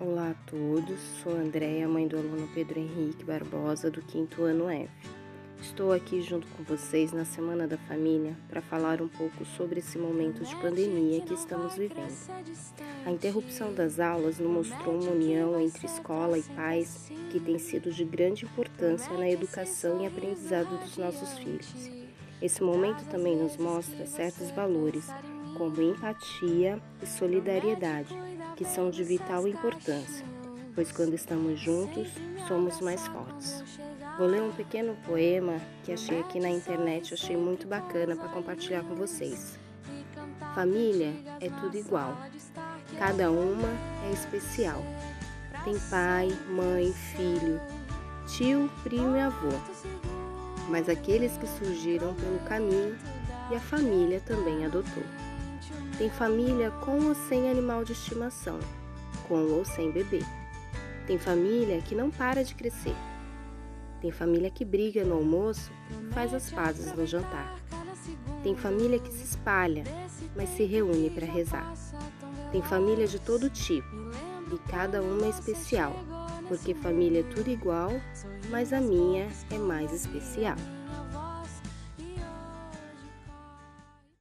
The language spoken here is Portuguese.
Olá a todos, sou Andréia, mãe do aluno Pedro Henrique Barbosa, do quinto ano F. Estou aqui junto com vocês na Semana da Família para falar um pouco sobre esse momento de pandemia que estamos vivendo. A interrupção das aulas nos mostrou uma união entre escola e pais que tem sido de grande importância na educação e aprendizado dos nossos filhos. Esse momento também nos mostra certos valores, como empatia e solidariedade, que são de vital importância, pois quando estamos juntos, somos mais fortes. Vou ler um pequeno poema que achei aqui na internet, achei muito bacana para compartilhar com vocês. Família é tudo igual. Cada uma é especial. Tem pai, mãe, filho, tio, primo e avô. Mas aqueles que surgiram pelo caminho e a família também adotou. Tem família com ou sem animal de estimação, com ou sem bebê. Tem família que não para de crescer tem família que briga no almoço faz as pazes no jantar. Tem família que se espalha, mas se reúne para rezar. Tem família de todo tipo e cada uma é especial, porque família é tudo igual, mas a minha é mais especial.